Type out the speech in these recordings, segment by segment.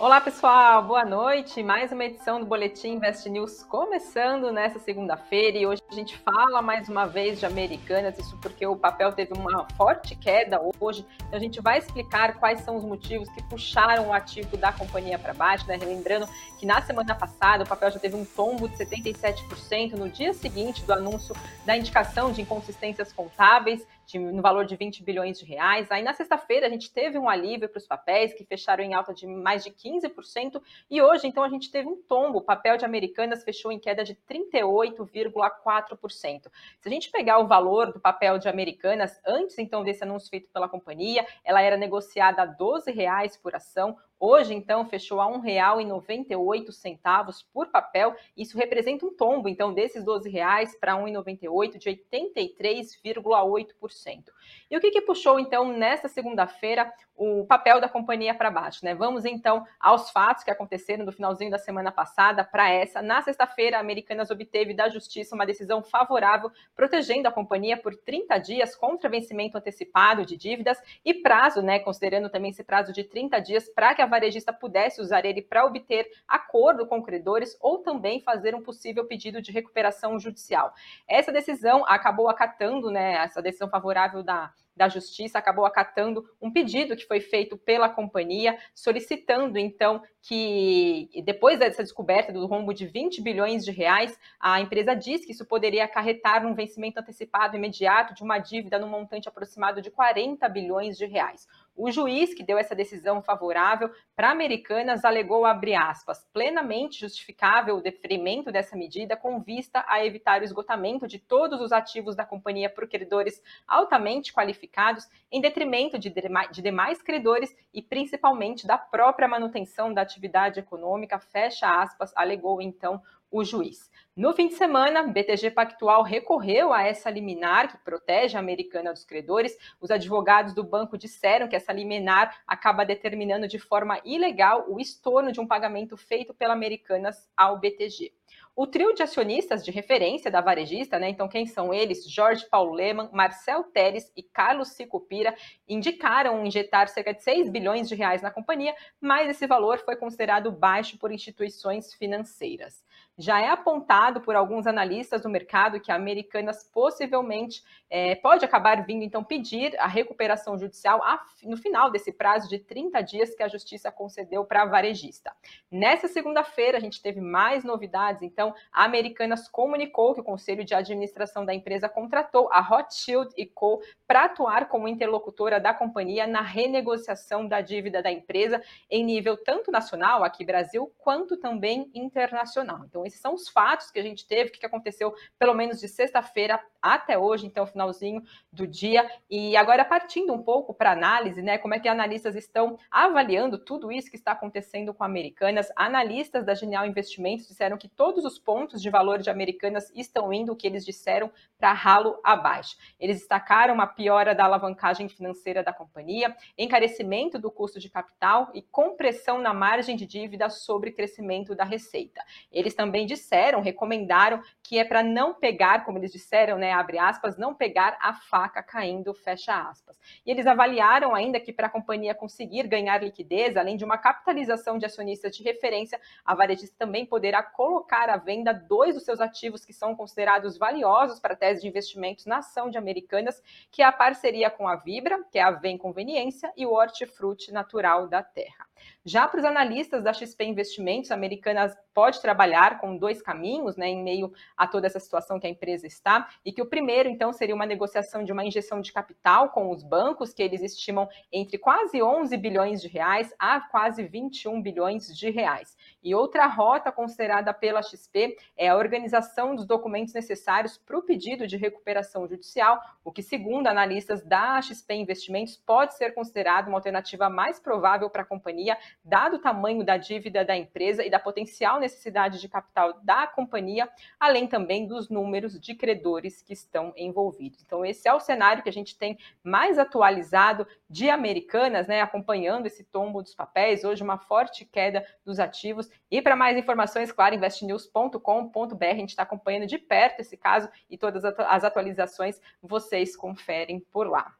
Olá, pessoal, boa noite. Mais uma edição do Boletim Invest News começando nessa segunda-feira e hoje a gente fala mais uma vez de Americanas, isso porque o papel teve uma forte queda hoje. Então a gente vai explicar quais são os motivos que puxaram o ativo da companhia para baixo, né? Lembrando que na semana passada o papel já teve um tombo de 77% no dia seguinte do anúncio da indicação de inconsistências contábeis de, no valor de 20 bilhões de reais. Aí na sexta-feira a gente teve um alívio para os papéis que fecharam em alta de mais de 15% e hoje então a gente teve um tombo. O papel de Americanas fechou em queda de 38,4%. Se a gente pegar o valor do papel de Americanas antes então desse anúncio feito pela companhia, ela era negociada a 12 reais por ação. Hoje, então, fechou a R$ 1,98 por papel. Isso representa um tombo, então, desses R$ 12,00 para R$ 1,98 de 83,8%. E o que, que puxou, então, nesta segunda-feira, o papel da companhia para baixo, né? Vamos então aos fatos que aconteceram no finalzinho da semana passada para essa. Na sexta-feira, a Americanas obteve da Justiça uma decisão favorável, protegendo a companhia por 30 dias contra vencimento antecipado de dívidas e prazo, né? Considerando também esse prazo de 30 dias para que a varejista pudesse usar ele para obter acordo com credores ou também fazer um possível pedido de recuperação judicial. Essa decisão acabou acatando, né? Essa decisão favorável da da Justiça acabou acatando um pedido que foi feito pela companhia, solicitando então que depois dessa descoberta do rombo de 20 bilhões de reais, a empresa diz que isso poderia acarretar um vencimento antecipado imediato de uma dívida no montante aproximado de 40 bilhões de reais. O juiz que deu essa decisão favorável para Americanas alegou, abre aspas, plenamente justificável o deferimento dessa medida com vista a evitar o esgotamento de todos os ativos da companhia por credores altamente qualificados, em detrimento de, de demais credores e principalmente da própria manutenção da atividade econômica, fecha aspas, alegou então o juiz. No fim de semana, BTG Pactual recorreu a essa liminar que protege a americana dos credores. Os advogados do banco disseram que essa liminar acaba determinando de forma ilegal o estorno de um pagamento feito pela Americanas ao BTG. O trio de acionistas de referência da varejista, né? Então, quem são eles? Jorge Paulo Leman, Marcel Teres e Carlos Sicupira indicaram injetar cerca de 6 bilhões de reais na companhia, mas esse valor foi considerado baixo por instituições financeiras. Já é apontado por alguns analistas do mercado que a Americanas possivelmente é, pode acabar vindo, então, pedir a recuperação judicial no final desse prazo de 30 dias que a Justiça concedeu para a varejista. Nessa segunda-feira, a gente teve mais novidades, então, a Americanas comunicou que o Conselho de Administração da empresa contratou a Rothschild Co. para atuar como interlocutora da companhia na renegociação da dívida da empresa em nível tanto nacional, aqui Brasil, quanto também internacional. Então, esses são os fatos que a gente teve, o que aconteceu pelo menos de sexta-feira até hoje, então, finalzinho do dia. E agora, partindo um pouco para análise, né? Como é que analistas estão avaliando tudo isso que está acontecendo com Americanas? Analistas da Genial Investimentos disseram que todos os pontos de valor de Americanas estão indo, o que eles disseram, para ralo abaixo. Eles destacaram uma piora da alavancagem financeira da companhia, encarecimento do custo de capital e compressão na margem de dívida sobre crescimento da receita. Eles também disseram, recomendaram que é para não pegar, como eles disseram, né, abre aspas, não pegar a faca caindo, fecha aspas. E eles avaliaram ainda que para a companhia conseguir ganhar liquidez, além de uma capitalização de acionistas de referência, a varejista também poderá colocar à venda dois dos seus ativos que são considerados valiosos para a tese de investimentos na ação de Americanas, que é a parceria com a Vibra, que é a Vem Conveniência, e o Hortifruti Natural da Terra. Já para os analistas da XP Investimentos, a Americanas pode trabalhar com dois caminhos, né, em meio a toda essa situação que a empresa está, e que o primeiro, então, seria uma negociação de uma injeção de capital com os bancos, que eles estimam entre quase 11 bilhões de reais a quase 21 bilhões de reais. E outra rota considerada pela XP é a organização dos documentos necessários para o pedido de recuperação judicial, o que, segundo analistas da XP Investimentos, pode ser considerado uma alternativa mais provável para a companhia, dado o tamanho da dívida da empresa e da potencial necessidade de capital da companhia, além também dos números de credores que estão envolvidos. Então, esse é o cenário que a gente tem mais atualizado de Americanas, né, acompanhando esse tombo dos papéis, hoje uma forte queda dos ativos. E para mais informações, claro, investnews.com.br, a gente está acompanhando de perto esse caso e todas as atualizações vocês conferem por lá.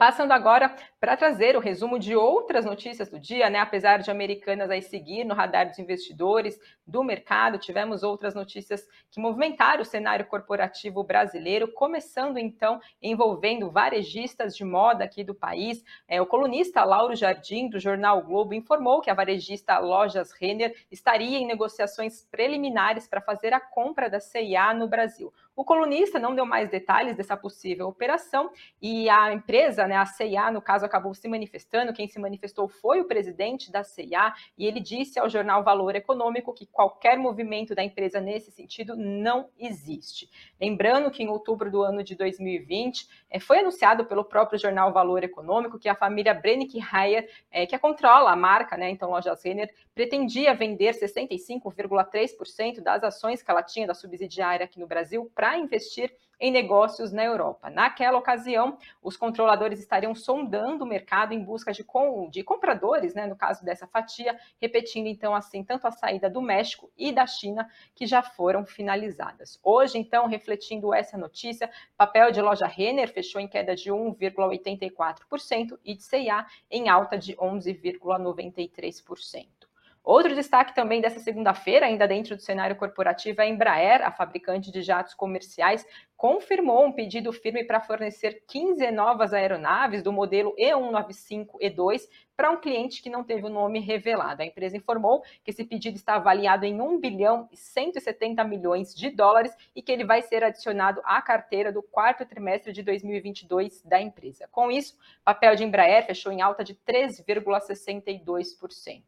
Passando agora para trazer o resumo de outras notícias do dia, né? Apesar de Americanas aí seguir no radar dos investidores do mercado, tivemos outras notícias que movimentaram o cenário corporativo brasileiro, começando então envolvendo varejistas de moda aqui do país. É, o colunista Lauro Jardim, do jornal Globo, informou que a varejista Lojas Renner estaria em negociações preliminares para fazer a compra da CIA no Brasil. O colunista não deu mais detalhes dessa possível operação e a empresa, né, a CIA, no caso, acabou se manifestando. Quem se manifestou foi o presidente da CIA e ele disse ao jornal Valor Econômico que qualquer movimento da empresa nesse sentido não existe. Lembrando que em outubro do ano de 2020 é, foi anunciado pelo próprio jornal Valor Econômico que a família Brennick Heyer, é, que controla a marca, né, então Lojas Renner, pretendia vender 65,3% das ações que ela tinha da subsidiária aqui no Brasil para investir em negócios na Europa. Naquela ocasião, os controladores estariam sondando o mercado em busca de, com, de compradores, né, no caso dessa fatia, repetindo então assim tanto a saída do México e da China, que já foram finalizadas. Hoje, então, refletindo essa notícia, papel de loja Renner fechou em queda de 1,84% e de CIA em alta de 11,93%. Outro destaque também dessa segunda-feira, ainda dentro do cenário corporativo, é a Embraer, a fabricante de jatos comerciais, confirmou um pedido firme para fornecer 15 novas aeronaves do modelo E195-E2 para um cliente que não teve o nome revelado. A empresa informou que esse pedido está avaliado em 1 bilhão e 170 milhões de dólares e que ele vai ser adicionado à carteira do quarto trimestre de 2022 da empresa. Com isso, o papel de Embraer fechou em alta de 3,62%.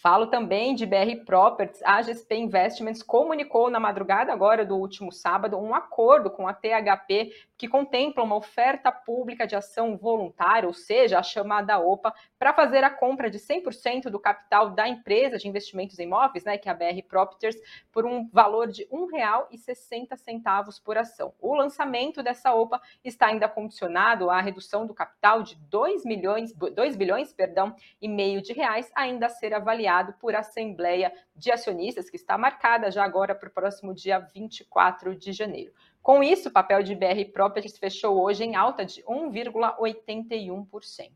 Falo também de BR Properties. A GSP Investments comunicou na madrugada agora do último sábado um acordo com a THP que contempla uma oferta pública de ação voluntária, ou seja, a chamada OPA, para fazer a compra de 100% do capital da empresa de investimentos em imóveis, né, que é a BR Properties, por um valor de R$ 1,60 por ação. O lançamento dessa OPA está ainda condicionado à redução do capital de 2 milhões, 2 bilhões, perdão, e meio de reais, ainda a ser avaliado por assembleia de acionistas que está marcada já agora para o próximo dia 24 de janeiro. Com isso, o papel de BR Properties fechou hoje em alta de 1,81%.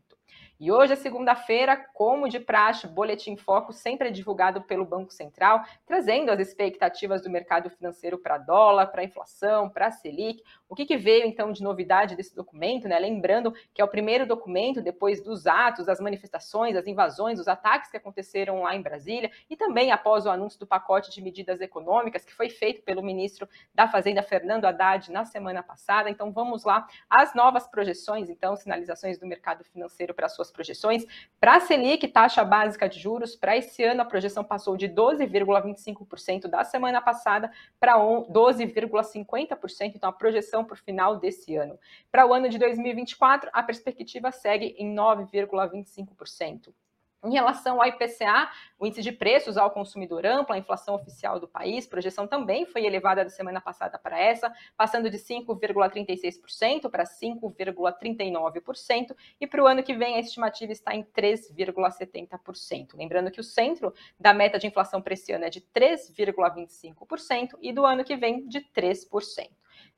E hoje é segunda-feira, como de praxe, Boletim Foco sempre é divulgado pelo Banco Central, trazendo as expectativas do mercado financeiro para dólar, para inflação, para a Selic. O que, que, veio então de novidade desse documento? Né? Lembrando que é o primeiro documento depois dos atos, das manifestações, das invasões, dos ataques que aconteceram lá em Brasília e também após o anúncio do pacote de medidas econômicas que foi feito pelo ministro da Fazenda, Fernando Haddad, na semana passada. Então vamos lá, as novas projeções, então, sinalizações do mercado financeiro para suas projeções. Para a Selic, taxa básica de juros, para esse ano a projeção passou de 12,25% da semana passada para 12,50%, então a projeção para o final desse ano. Para o ano de 2024, a perspectiva segue em 9,25%. Em relação ao IPCA, o índice de preços ao consumidor amplo, a inflação oficial do país, projeção também foi elevada da semana passada para essa, passando de 5,36% para 5,39%, e para o ano que vem a estimativa está em 3,70%. Lembrando que o centro da meta de inflação para esse ano é de 3,25% e do ano que vem de 3%.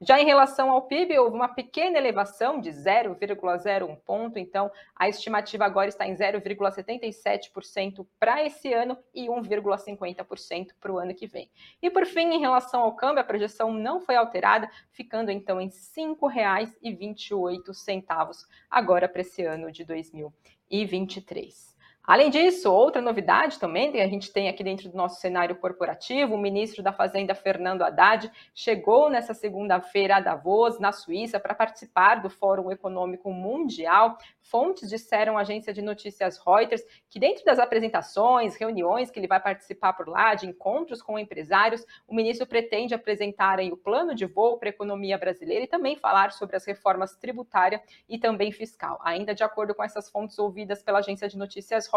Já em relação ao PIB, houve uma pequena elevação de 0,01 ponto, então a estimativa agora está em 0,77% para esse ano e 1,50% para o ano que vem. E por fim, em relação ao câmbio, a projeção não foi alterada, ficando então em R$ 5,28 agora para esse ano de 2023. Além disso, outra novidade também que a gente tem aqui dentro do nosso cenário corporativo, o ministro da Fazenda, Fernando Haddad, chegou nessa segunda-feira a Davos, na Suíça, para participar do Fórum Econômico Mundial. Fontes disseram à agência de notícias Reuters que dentro das apresentações, reuniões que ele vai participar por lá, de encontros com empresários, o ministro pretende apresentar o plano de voo para a economia brasileira e também falar sobre as reformas tributária e também fiscal. Ainda de acordo com essas fontes ouvidas pela agência de notícias Reuters,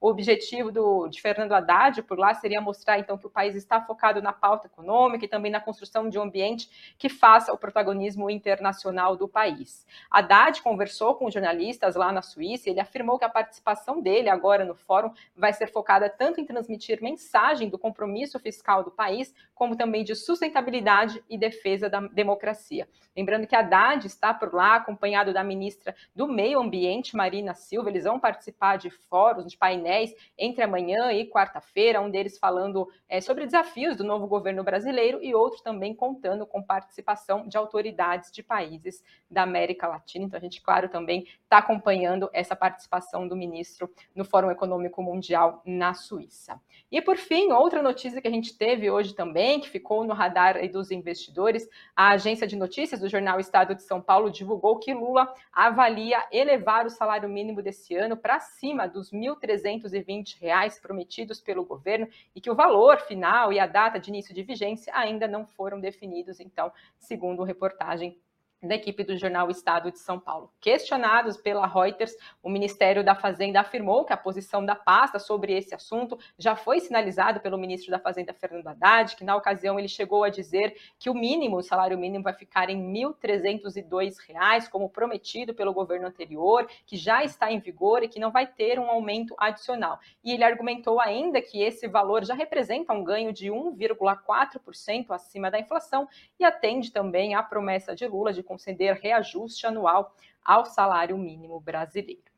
o objetivo do, de Fernando Haddad por lá seria mostrar então que o país está focado na pauta econômica e também na construção de um ambiente que faça o protagonismo internacional do país. Haddad conversou com jornalistas lá na Suíça e ele afirmou que a participação dele agora no fórum vai ser focada tanto em transmitir mensagem do compromisso fiscal do país, como também de sustentabilidade e defesa da democracia. Lembrando que Haddad está por lá, acompanhado da ministra do Meio Ambiente, Marina Silva. Eles vão participar de fóruns, de painéis entre amanhã e quarta-feira, um deles falando é, sobre desafios do novo governo brasileiro e outro também contando com participação de autoridades de países da América Latina. Então, a gente, claro, também está acompanhando essa participação do ministro no Fórum Econômico Mundial na Suíça. E, por fim, outra notícia que a gente teve hoje também, que ficou no radar dos investidores, a agência de notícias do jornal Estado de São Paulo divulgou que Lula avalia elevar o salário mínimo desse ano para cima dos R$ 1.320 prometidos pelo governo e que o valor final e a data de início de vigência ainda não foram definidos, então, segundo reportagem da equipe do jornal Estado de São Paulo. Questionados pela Reuters, o Ministério da Fazenda afirmou que a posição da pasta sobre esse assunto já foi sinalizada pelo ministro da Fazenda, Fernando Haddad, que na ocasião ele chegou a dizer que o mínimo, o salário mínimo, vai ficar em R$ 1.302, como prometido pelo governo anterior, que já está em vigor e que não vai ter um aumento adicional. E ele argumentou ainda que esse valor já representa um ganho de 1,4% acima da inflação e atende também à promessa de Lula de conceder reajuste anual ao salário mínimo brasileiro.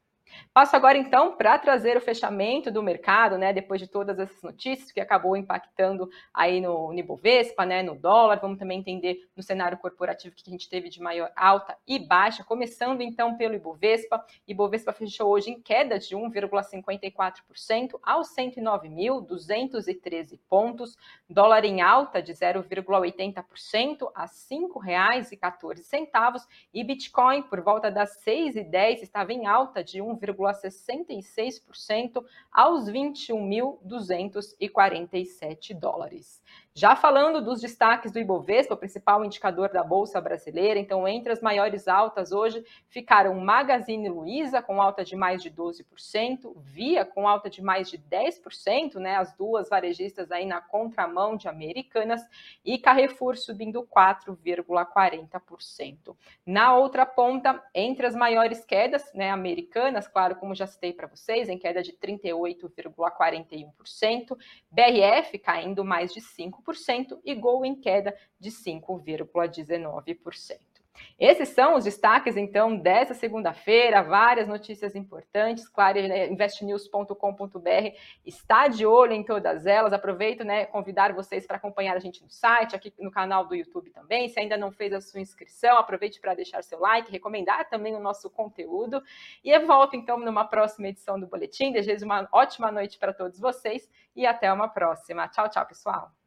Passo agora então para trazer o fechamento do mercado, né? Depois de todas essas notícias que acabou impactando aí no, Ibovespa, né? No dólar, vamos também entender no cenário corporativo que a gente teve de maior alta e baixa. Começando então pelo Ibovespa, Ibovespa fechou hoje em queda de 1,54% aos 109.213 pontos, dólar em alta de 0,80% a R$ 5,14 e Bitcoin por volta das 6,10 estava em alta de 1 1,66% aos 21.247 dólares. Já falando dos destaques do Ibovespa, o principal indicador da Bolsa Brasileira, então entre as maiores altas hoje ficaram Magazine Luiza com alta de mais de 12%, Via com alta de mais de 10%, né, as duas varejistas aí na contramão de Americanas, e Carrefour subindo 4,40%. Na outra ponta, entre as maiores quedas, né, Americanas, claro, como já citei para vocês, em queda de 38,41%, BRF caindo mais de 5%, e Gol em queda de 5,19%. Esses são os destaques, então, dessa segunda-feira. Várias notícias importantes. Claro, né, investnews.com.br está de olho em todas elas. Aproveito, né, convidar vocês para acompanhar a gente no site, aqui no canal do YouTube também. Se ainda não fez a sua inscrição, aproveite para deixar seu like, recomendar também o nosso conteúdo. E eu volto, então, numa próxima edição do Boletim. Desejo uma ótima noite para todos vocês e até uma próxima. Tchau, tchau, pessoal.